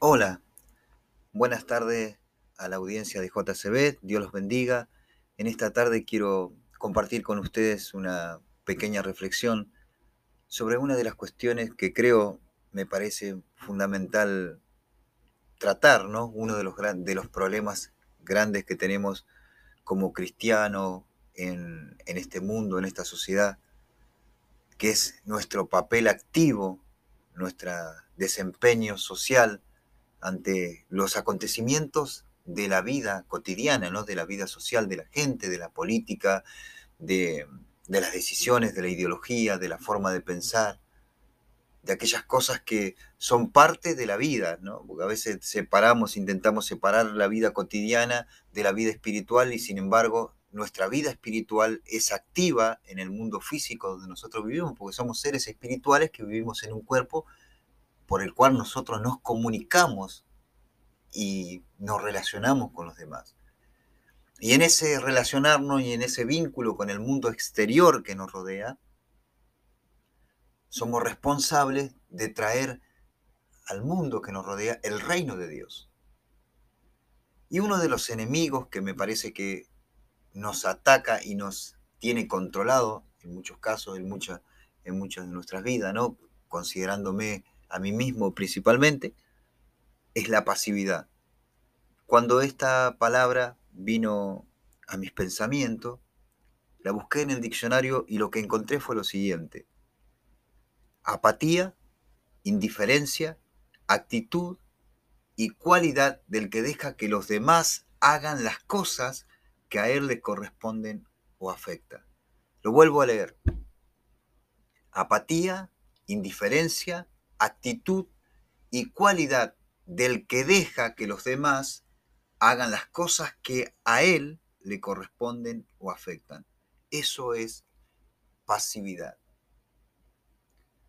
Hola, buenas tardes a la audiencia de JCB, Dios los bendiga. En esta tarde quiero compartir con ustedes una pequeña reflexión sobre una de las cuestiones que creo me parece fundamental tratar, ¿no? Uno de los, de los problemas grandes que tenemos como cristianos en, en este mundo, en esta sociedad, que es nuestro papel activo, nuestro desempeño social ante los acontecimientos de la vida cotidiana, ¿no? de la vida social de la gente, de la política, de, de las decisiones, de la ideología, de la forma de pensar, de aquellas cosas que son parte de la vida, ¿no? Porque a veces separamos, intentamos separar la vida cotidiana de la vida espiritual y sin embargo nuestra vida espiritual es activa en el mundo físico donde nosotros vivimos, porque somos seres espirituales que vivimos en un cuerpo por el cual nosotros nos comunicamos y nos relacionamos con los demás. Y en ese relacionarnos y en ese vínculo con el mundo exterior que nos rodea, somos responsables de traer al mundo que nos rodea el reino de Dios. Y uno de los enemigos que me parece que nos ataca y nos tiene controlado, en muchos casos, en muchas, en muchas de nuestras vidas, ¿no? considerándome a mí mismo principalmente, es la pasividad. Cuando esta palabra vino a mis pensamientos, la busqué en el diccionario y lo que encontré fue lo siguiente. Apatía, indiferencia, actitud y cualidad del que deja que los demás hagan las cosas que a él le corresponden o afectan. Lo vuelvo a leer. Apatía, indiferencia, actitud y cualidad del que deja que los demás hagan las cosas que a él le corresponden o afectan. Eso es pasividad.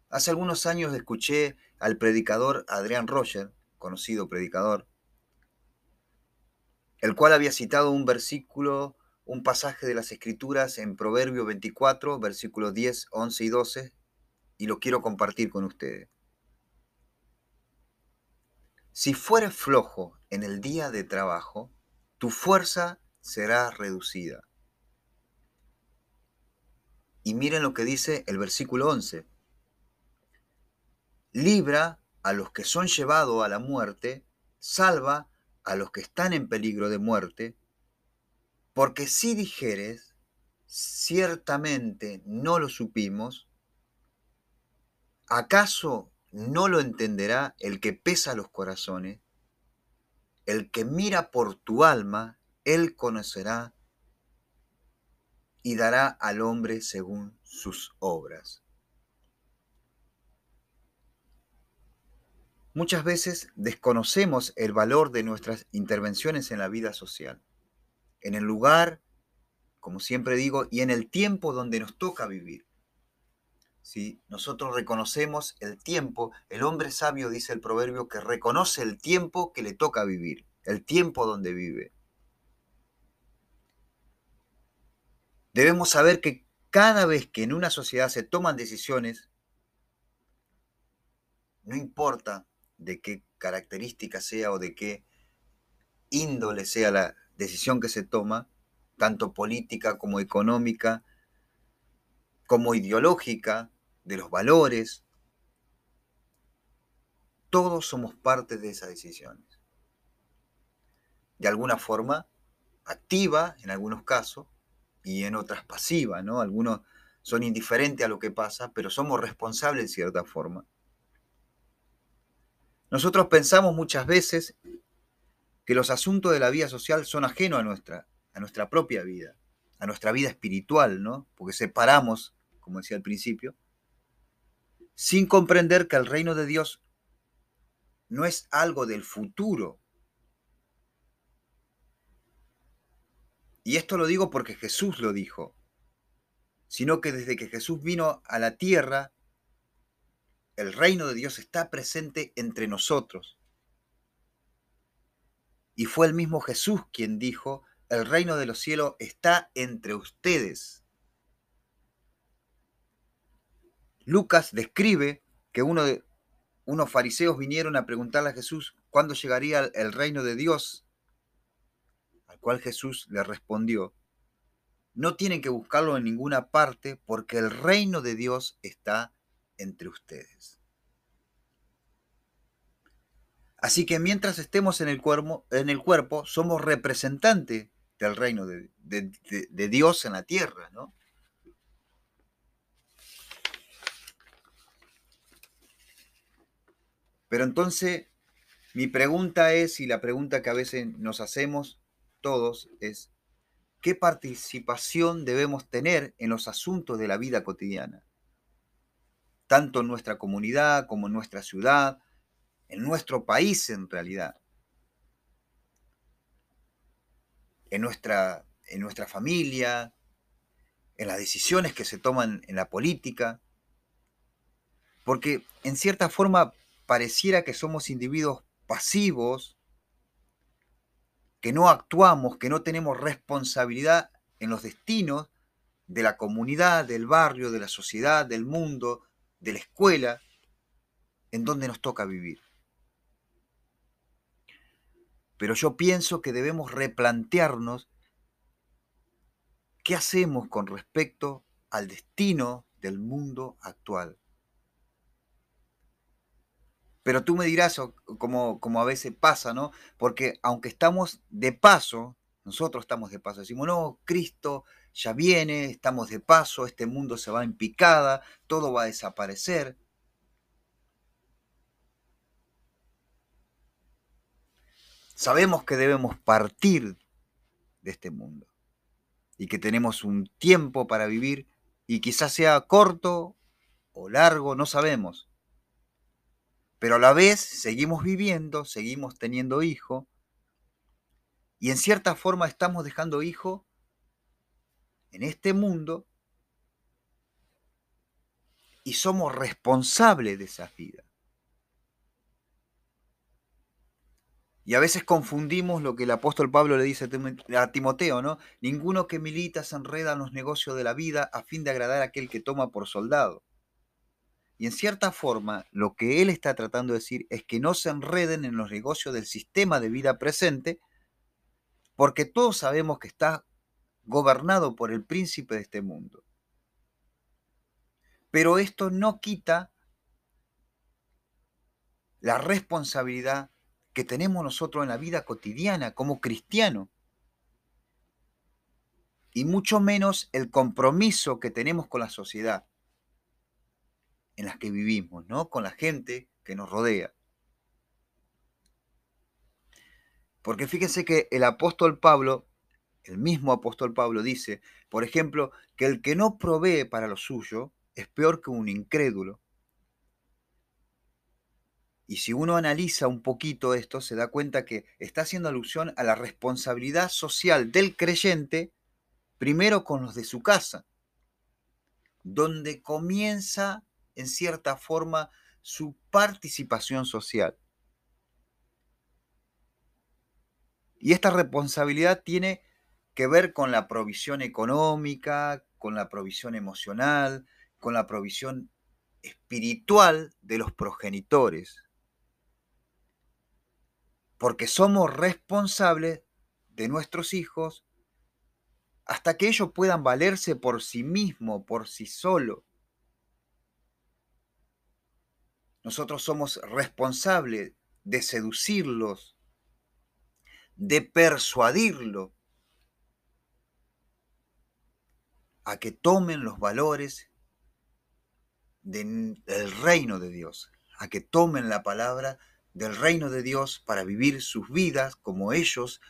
Hace algunos años escuché al predicador Adrián Roger, conocido predicador, el cual había citado un versículo, un pasaje de las Escrituras en Proverbio 24, versículos 10, 11 y 12, y lo quiero compartir con ustedes. Si fueres flojo en el día de trabajo, tu fuerza será reducida. Y miren lo que dice el versículo 11. Libra a los que son llevados a la muerte, salva a los que están en peligro de muerte, porque si dijeres, ciertamente no lo supimos, ¿acaso no lo entenderá el que pesa los corazones. El que mira por tu alma, él conocerá y dará al hombre según sus obras. Muchas veces desconocemos el valor de nuestras intervenciones en la vida social, en el lugar, como siempre digo, y en el tiempo donde nos toca vivir. Si nosotros reconocemos el tiempo, el hombre sabio dice el proverbio que reconoce el tiempo que le toca vivir, el tiempo donde vive. Debemos saber que cada vez que en una sociedad se toman decisiones, no importa de qué característica sea o de qué índole sea la decisión que se toma, tanto política como económica, como ideológica, de los valores. Todos somos parte de esas decisiones. De alguna forma activa en algunos casos y en otras pasiva, ¿no? Algunos son indiferentes a lo que pasa, pero somos responsables de cierta forma. Nosotros pensamos muchas veces que los asuntos de la vida social son ajenos a nuestra, a nuestra propia vida, a nuestra vida espiritual, ¿no? Porque separamos, como decía al principio, sin comprender que el reino de Dios no es algo del futuro. Y esto lo digo porque Jesús lo dijo, sino que desde que Jesús vino a la tierra, el reino de Dios está presente entre nosotros. Y fue el mismo Jesús quien dijo, el reino de los cielos está entre ustedes. Lucas describe que uno de, unos fariseos vinieron a preguntarle a Jesús cuándo llegaría el reino de Dios, al cual Jesús le respondió, no tienen que buscarlo en ninguna parte porque el reino de Dios está entre ustedes. Así que mientras estemos en el cuerpo, somos representantes del reino de, de Dios en la tierra, ¿no? Pero entonces, mi pregunta es, y la pregunta que a veces nos hacemos todos, es, ¿qué participación debemos tener en los asuntos de la vida cotidiana? Tanto en nuestra comunidad como en nuestra ciudad, en nuestro país en realidad, en nuestra, en nuestra familia, en las decisiones que se toman en la política, porque en cierta forma pareciera que somos individuos pasivos, que no actuamos, que no tenemos responsabilidad en los destinos de la comunidad, del barrio, de la sociedad, del mundo, de la escuela, en donde nos toca vivir. Pero yo pienso que debemos replantearnos qué hacemos con respecto al destino del mundo actual. Pero tú me dirás, como, como a veces pasa, ¿no? Porque aunque estamos de paso, nosotros estamos de paso, decimos, no, Cristo ya viene, estamos de paso, este mundo se va en picada, todo va a desaparecer. Sabemos que debemos partir de este mundo y que tenemos un tiempo para vivir y quizás sea corto o largo, no sabemos. Pero a la vez seguimos viviendo, seguimos teniendo hijo, y en cierta forma estamos dejando hijo en este mundo y somos responsables de esas vidas. Y a veces confundimos lo que el apóstol Pablo le dice a Timoteo, ¿no? Ninguno que milita se enreda en los negocios de la vida a fin de agradar a aquel que toma por soldado. Y en cierta forma, lo que él está tratando de decir es que no se enreden en los negocios del sistema de vida presente, porque todos sabemos que está gobernado por el príncipe de este mundo. Pero esto no quita la responsabilidad que tenemos nosotros en la vida cotidiana como cristiano y mucho menos el compromiso que tenemos con la sociedad en las que vivimos, ¿no? Con la gente que nos rodea. Porque fíjense que el apóstol Pablo, el mismo apóstol Pablo dice, por ejemplo, que el que no provee para lo suyo es peor que un incrédulo. Y si uno analiza un poquito esto, se da cuenta que está haciendo alusión a la responsabilidad social del creyente, primero con los de su casa, donde comienza en cierta forma su participación social. Y esta responsabilidad tiene que ver con la provisión económica, con la provisión emocional, con la provisión espiritual de los progenitores. Porque somos responsables de nuestros hijos hasta que ellos puedan valerse por sí mismos, por sí solos. Nosotros somos responsables de seducirlos, de persuadirlos a que tomen los valores del reino de Dios, a que tomen la palabra del reino de Dios para vivir sus vidas como ellos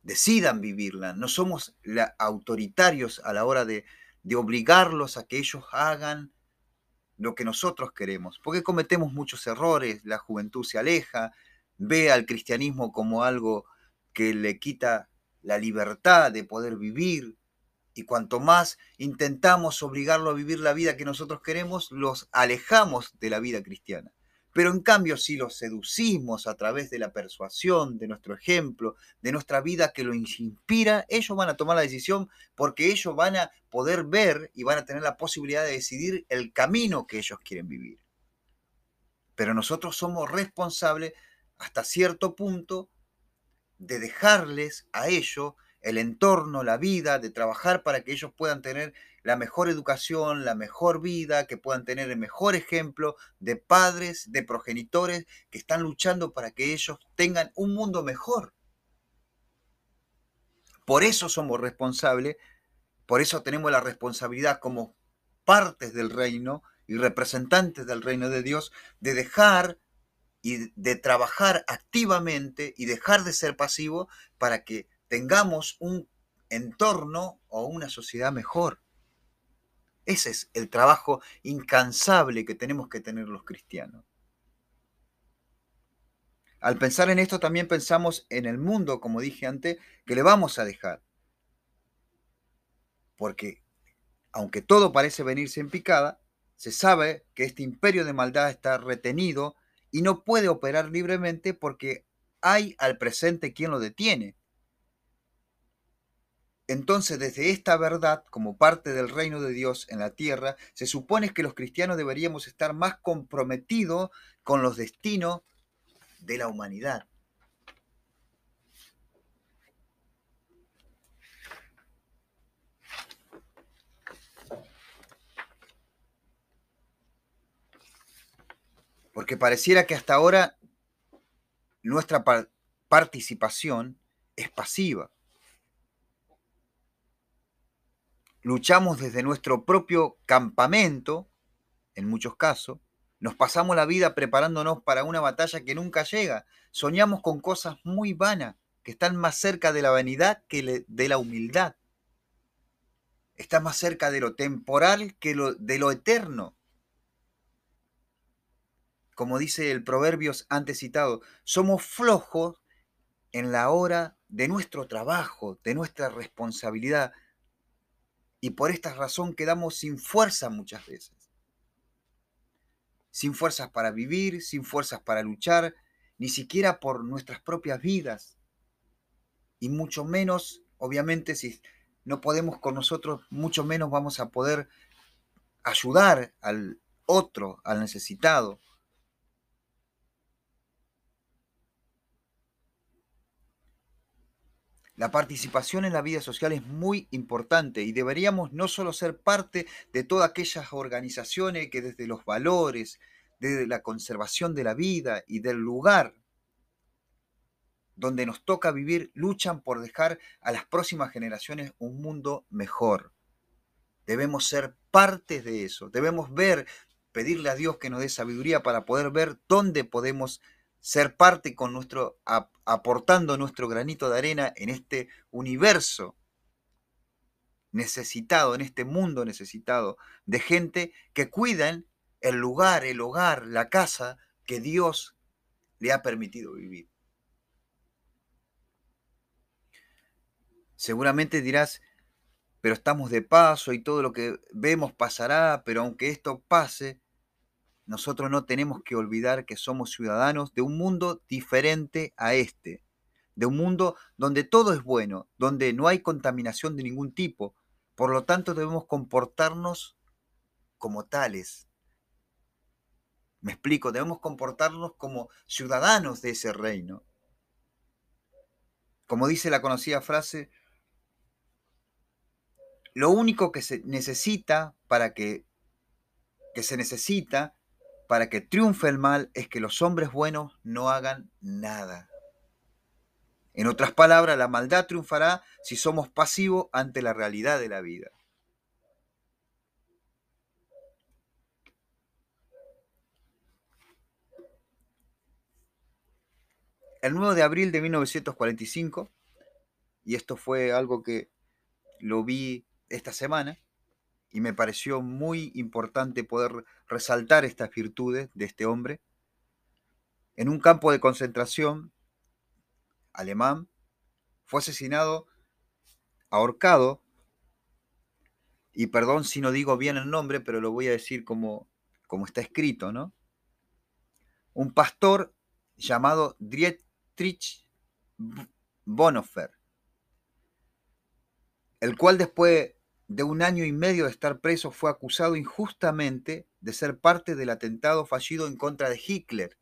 decidan vivirla. No somos autoritarios a la hora de, de obligarlos a que ellos hagan lo que nosotros queremos, porque cometemos muchos errores, la juventud se aleja, ve al cristianismo como algo que le quita la libertad de poder vivir, y cuanto más intentamos obligarlo a vivir la vida que nosotros queremos, los alejamos de la vida cristiana. Pero en cambio, si los seducimos a través de la persuasión, de nuestro ejemplo, de nuestra vida que lo inspira, ellos van a tomar la decisión porque ellos van a poder ver y van a tener la posibilidad de decidir el camino que ellos quieren vivir. Pero nosotros somos responsables hasta cierto punto de dejarles a ellos el entorno, la vida, de trabajar para que ellos puedan tener la mejor educación, la mejor vida, que puedan tener el mejor ejemplo de padres, de progenitores que están luchando para que ellos tengan un mundo mejor. Por eso somos responsables, por eso tenemos la responsabilidad como partes del reino y representantes del reino de Dios de dejar y de trabajar activamente y dejar de ser pasivo para que tengamos un entorno o una sociedad mejor. Ese es el trabajo incansable que tenemos que tener los cristianos. Al pensar en esto también pensamos en el mundo, como dije antes, que le vamos a dejar. Porque aunque todo parece venirse en picada, se sabe que este imperio de maldad está retenido y no puede operar libremente porque hay al presente quien lo detiene. Entonces, desde esta verdad, como parte del reino de Dios en la tierra, se supone que los cristianos deberíamos estar más comprometidos con los destinos de la humanidad. Porque pareciera que hasta ahora nuestra participación es pasiva. Luchamos desde nuestro propio campamento, en muchos casos, nos pasamos la vida preparándonos para una batalla que nunca llega, soñamos con cosas muy vanas, que están más cerca de la vanidad que de la humildad, están más cerca de lo temporal que de lo eterno. Como dice el Proverbios antes citado, somos flojos en la hora de nuestro trabajo, de nuestra responsabilidad, y por esta razón quedamos sin fuerza muchas veces. Sin fuerzas para vivir, sin fuerzas para luchar, ni siquiera por nuestras propias vidas. Y mucho menos, obviamente, si no podemos con nosotros, mucho menos vamos a poder ayudar al otro, al necesitado. La participación en la vida social es muy importante y deberíamos no solo ser parte de todas aquellas organizaciones que desde los valores, desde la conservación de la vida y del lugar donde nos toca vivir, luchan por dejar a las próximas generaciones un mundo mejor. Debemos ser parte de eso, debemos ver, pedirle a Dios que nos dé sabiduría para poder ver dónde podemos ser parte con nuestro, aportando nuestro granito de arena en este universo necesitado, en este mundo necesitado de gente que cuidan el lugar, el hogar, la casa que Dios le ha permitido vivir. Seguramente dirás, pero estamos de paso y todo lo que vemos pasará, pero aunque esto pase, nosotros no tenemos que olvidar que somos ciudadanos de un mundo diferente a este, de un mundo donde todo es bueno, donde no hay contaminación de ningún tipo. Por lo tanto, debemos comportarnos como tales. Me explico, debemos comportarnos como ciudadanos de ese reino. Como dice la conocida frase, lo único que se necesita para que, que se necesita para que triunfe el mal es que los hombres buenos no hagan nada. En otras palabras, la maldad triunfará si somos pasivos ante la realidad de la vida. El 9 de abril de 1945, y esto fue algo que lo vi esta semana, y me pareció muy importante poder resaltar estas virtudes de este hombre. En un campo de concentración alemán fue asesinado, ahorcado, y perdón si no digo bien el nombre, pero lo voy a decir como, como está escrito, ¿no? Un pastor llamado Dietrich Bonhoeffer, el cual después de un año y medio de estar preso, fue acusado injustamente de ser parte del atentado fallido en contra de Hitler.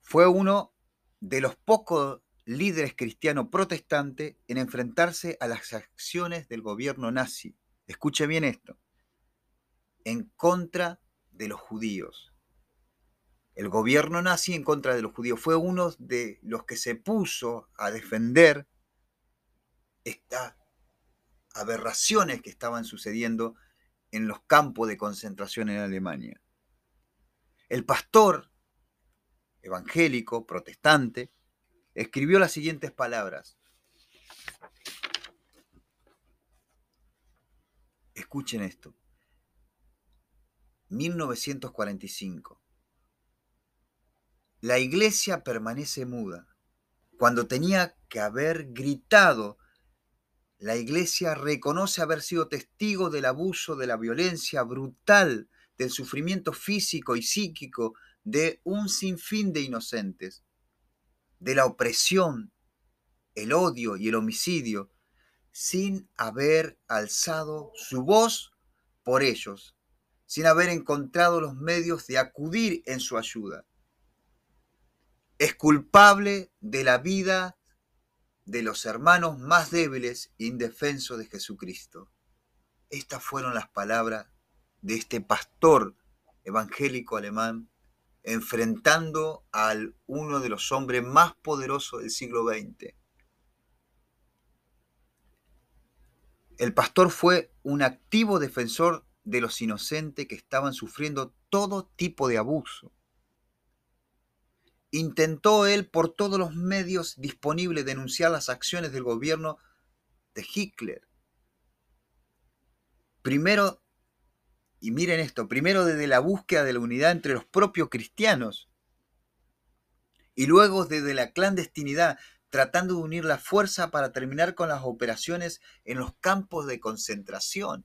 Fue uno de los pocos líderes cristianos protestantes en enfrentarse a las acciones del gobierno nazi. Escuche bien esto. En contra de los judíos. El gobierno nazi en contra de los judíos fue uno de los que se puso a defender estas aberraciones que estaban sucediendo en los campos de concentración en Alemania. El pastor evangélico, protestante, escribió las siguientes palabras. Escuchen esto. 1945. La iglesia permanece muda. Cuando tenía que haber gritado, la iglesia reconoce haber sido testigo del abuso, de la violencia brutal, del sufrimiento físico y psíquico de un sinfín de inocentes, de la opresión, el odio y el homicidio, sin haber alzado su voz por ellos, sin haber encontrado los medios de acudir en su ayuda. Es culpable de la vida de los hermanos más débiles e indefensos de Jesucristo. Estas fueron las palabras de este pastor evangélico alemán enfrentando a uno de los hombres más poderosos del siglo XX. El pastor fue un activo defensor de los inocentes que estaban sufriendo todo tipo de abuso. Intentó él por todos los medios disponibles denunciar las acciones del gobierno de Hitler. Primero y miren esto, primero desde la búsqueda de la unidad entre los propios cristianos y luego desde la clandestinidad, tratando de unir la fuerza para terminar con las operaciones en los campos de concentración.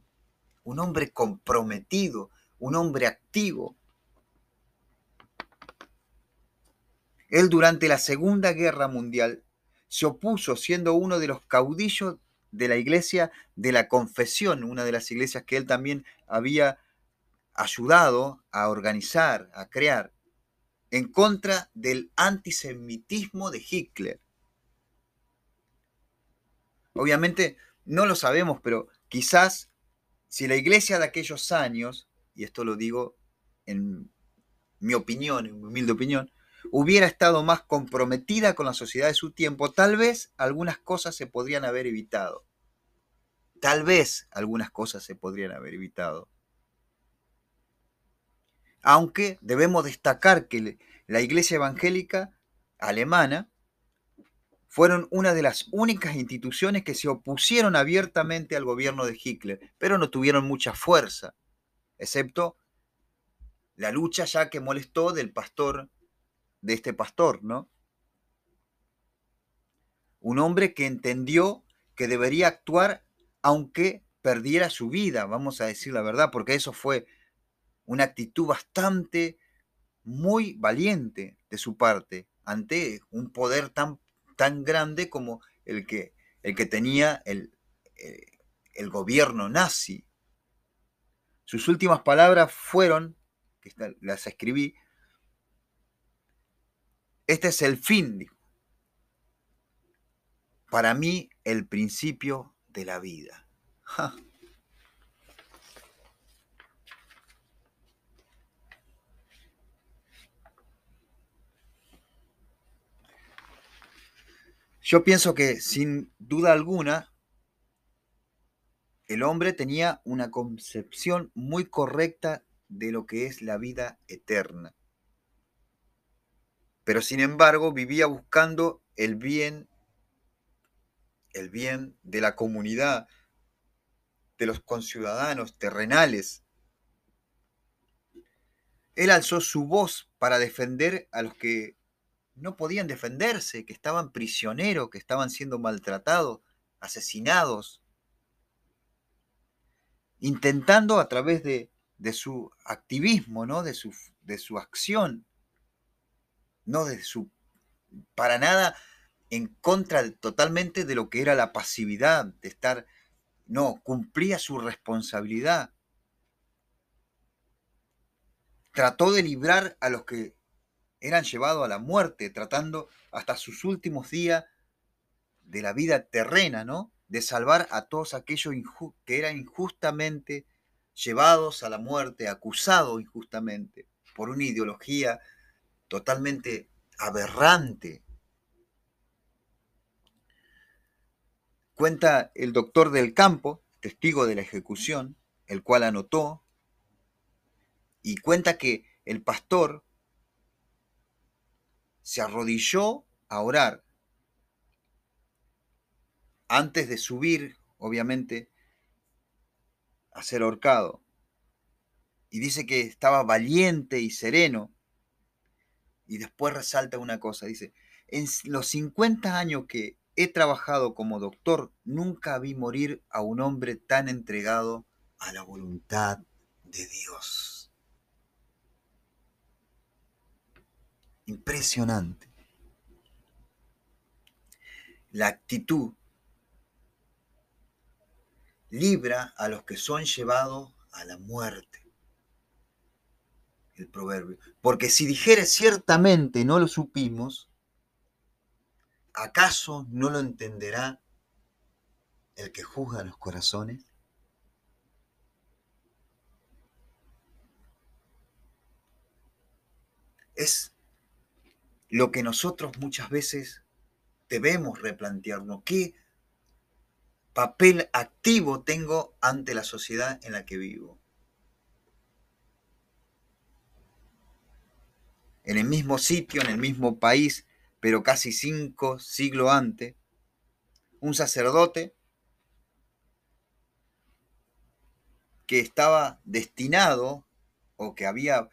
Un hombre comprometido, un hombre activo. Él durante la Segunda Guerra Mundial se opuso siendo uno de los caudillos de la iglesia de la confesión, una de las iglesias que él también había ayudado a organizar, a crear, en contra del antisemitismo de Hitler. Obviamente no lo sabemos, pero quizás si la iglesia de aquellos años, y esto lo digo en mi opinión, en mi humilde opinión, hubiera estado más comprometida con la sociedad de su tiempo, tal vez algunas cosas se podrían haber evitado. Tal vez algunas cosas se podrían haber evitado aunque debemos destacar que la Iglesia Evangélica alemana fueron una de las únicas instituciones que se opusieron abiertamente al gobierno de Hitler, pero no tuvieron mucha fuerza, excepto la lucha ya que molestó del pastor, de este pastor, ¿no? Un hombre que entendió que debería actuar aunque perdiera su vida, vamos a decir la verdad, porque eso fue una actitud bastante, muy valiente de su parte ante un poder tan, tan grande como el que, el que tenía el, eh, el gobierno nazi. Sus últimas palabras fueron, que las escribí, este es el fin, Para mí, el principio de la vida. Yo pienso que sin duda alguna, el hombre tenía una concepción muy correcta de lo que es la vida eterna. Pero sin embargo vivía buscando el bien, el bien de la comunidad, de los conciudadanos terrenales. Él alzó su voz para defender a los que no podían defenderse, que estaban prisioneros, que estaban siendo maltratados, asesinados, intentando a través de, su activismo, ¿no? de, su, de su acción, no de su, para nada en contra totalmente de lo que era la pasividad, de estar No, cumplía su responsabilidad. Trató de librar a los que eran llevados a la muerte, tratando hasta sus últimos días de la vida terrena, ¿no? De salvar a todos aquellos que eran injustamente llevados a la muerte, acusados injustamente por una ideología totalmente aberrante. Cuenta el doctor del campo, testigo de la ejecución, el cual anotó, y cuenta que el pastor se arrodilló a orar antes de subir, obviamente, a ser ahorcado. Y dice que estaba valiente y sereno. Y después resalta una cosa, dice, en los 50 años que he trabajado como doctor, nunca vi morir a un hombre tan entregado a la voluntad de Dios. Impresionante. La actitud libra a los que son llevados a la muerte. El proverbio. Porque si dijere ciertamente no lo supimos, ¿acaso no lo entenderá el que juzga los corazones? Es lo que nosotros muchas veces debemos replantearnos. ¿Qué papel activo tengo ante la sociedad en la que vivo. En el mismo sitio, en el mismo país, pero casi cinco siglos antes, un sacerdote que estaba destinado o que había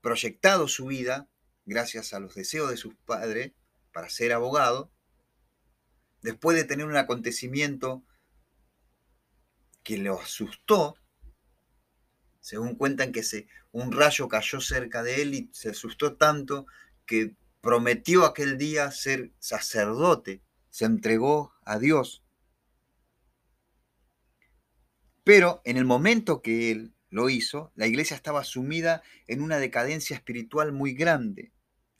proyectado su vida gracias a los deseos de sus padres para ser abogado, después de tener un acontecimiento que lo asustó, según cuentan que se, un rayo cayó cerca de él y se asustó tanto que prometió aquel día ser sacerdote, se entregó a Dios. Pero en el momento que él lo hizo, la iglesia estaba sumida en una decadencia espiritual muy grande,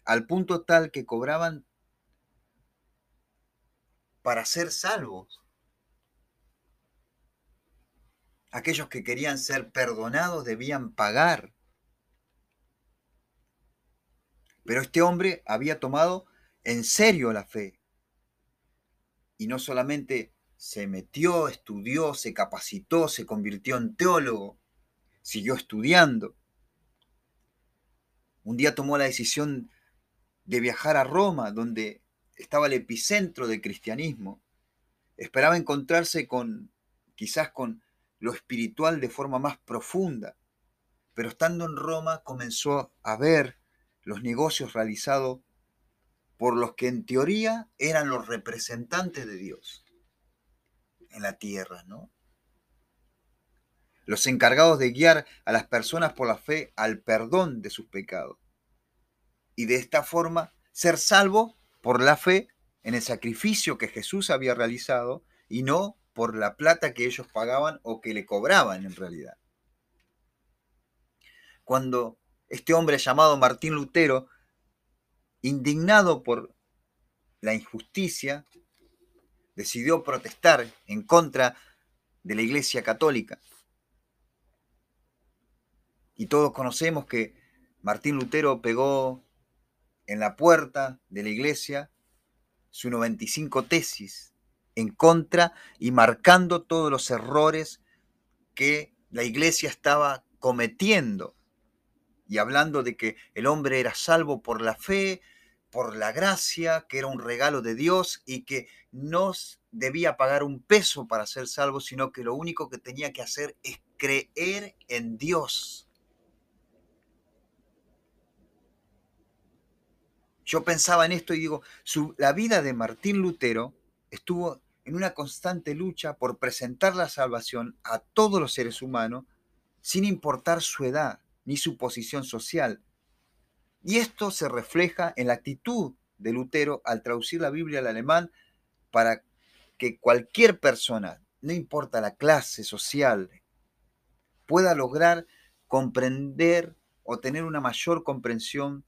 al punto tal que cobraban para ser salvos. Aquellos que querían ser perdonados debían pagar. Pero este hombre había tomado en serio la fe. Y no solamente se metió, estudió, se capacitó, se convirtió en teólogo, siguió estudiando. Un día tomó la decisión de viajar a Roma, donde estaba el epicentro del cristianismo. Esperaba encontrarse con, quizás con lo espiritual de forma más profunda, pero estando en Roma comenzó a ver los negocios realizados por los que en teoría eran los representantes de Dios en la tierra, ¿no? Los encargados de guiar a las personas por la fe al perdón de sus pecados. Y de esta forma ser salvo por la fe en el sacrificio que Jesús había realizado y no por la plata que ellos pagaban o que le cobraban en realidad. Cuando este hombre llamado Martín Lutero, indignado por la injusticia, decidió protestar en contra de la Iglesia Católica. Y todos conocemos que Martín Lutero pegó en la puerta de la iglesia su 95 tesis en contra y marcando todos los errores que la iglesia estaba cometiendo y hablando de que el hombre era salvo por la fe, por la gracia, que era un regalo de Dios y que no debía pagar un peso para ser salvo, sino que lo único que tenía que hacer es creer en Dios. Yo pensaba en esto y digo, la vida de Martín Lutero estuvo en una constante lucha por presentar la salvación a todos los seres humanos sin importar su edad ni su posición social. Y esto se refleja en la actitud de Lutero al traducir la Biblia al alemán para que cualquier persona no importa la clase social, pueda lograr comprender o tener una mayor comprensión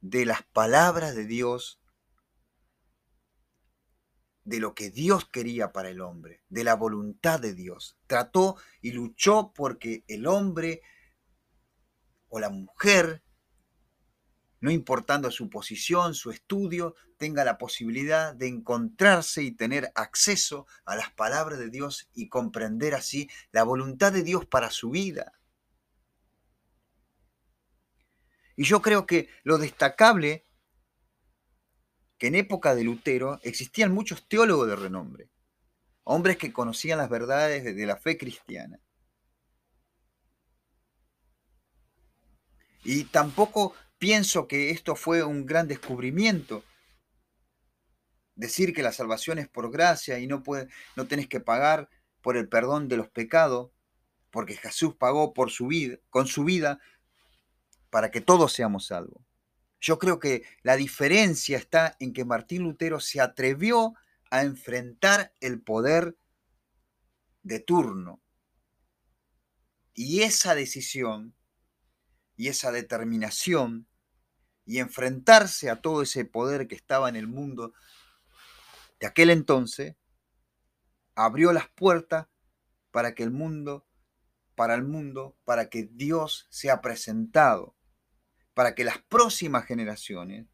de las palabras de Dios, de lo que Dios quería para el hombre, de la voluntad de Dios. Trató y luchó porque el hombre o la mujer, no importando su posición, su estudio, tenga la posibilidad de encontrarse y tener acceso a las palabras de Dios y comprender así la voluntad de Dios para su vida. Y yo creo que lo destacable, que en época de Lutero existían muchos teólogos de renombre, hombres que conocían las verdades de la fe cristiana. Y tampoco pienso que esto fue un gran descubrimiento. Decir que la salvación es por gracia y no, puede, no tenés que pagar por el perdón de los pecados, porque Jesús pagó por su vida, con su vida para que todos seamos salvos. Yo creo que la diferencia está en que Martín Lutero se atrevió a enfrentar el poder de turno. Y esa decisión y esa determinación y enfrentarse a todo ese poder que estaba en el mundo de aquel entonces, abrió las puertas para que el mundo, para el mundo, para que Dios sea presentado para que las próximas generaciones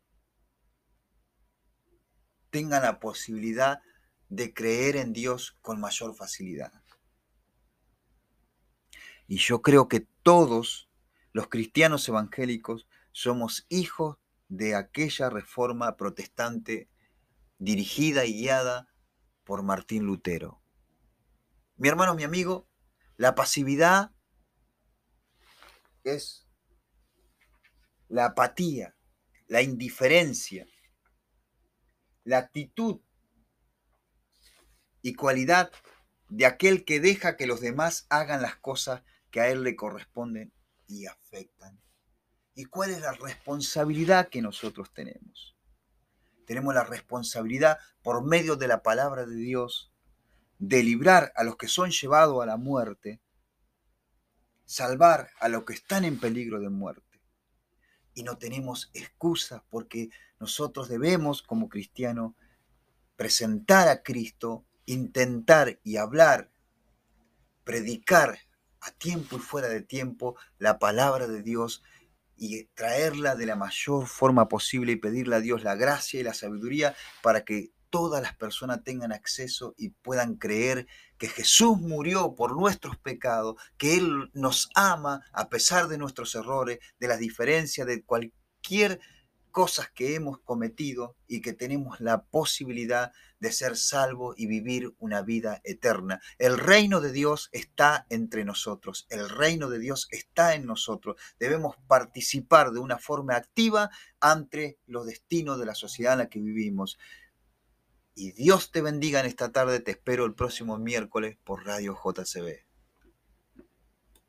tengan la posibilidad de creer en Dios con mayor facilidad. Y yo creo que todos los cristianos evangélicos somos hijos de aquella reforma protestante dirigida y guiada por Martín Lutero. Mi hermano, mi amigo, la pasividad es la apatía, la indiferencia, la actitud y cualidad de aquel que deja que los demás hagan las cosas que a él le corresponden y afectan. ¿Y cuál es la responsabilidad que nosotros tenemos? Tenemos la responsabilidad por medio de la palabra de Dios de librar a los que son llevados a la muerte, salvar a los que están en peligro de muerte y no tenemos excusa porque nosotros debemos como cristianos presentar a Cristo, intentar y hablar, predicar a tiempo y fuera de tiempo la palabra de Dios y traerla de la mayor forma posible y pedirle a Dios la gracia y la sabiduría para que todas las personas tengan acceso y puedan creer que Jesús murió por nuestros pecados, que Él nos ama a pesar de nuestros errores, de las diferencias, de cualquier cosa que hemos cometido y que tenemos la posibilidad de ser salvos y vivir una vida eterna. El reino de Dios está entre nosotros, el reino de Dios está en nosotros. Debemos participar de una forma activa ante los destinos de la sociedad en la que vivimos. Y Dios te bendiga en esta tarde. Te espero el próximo miércoles por Radio JCB.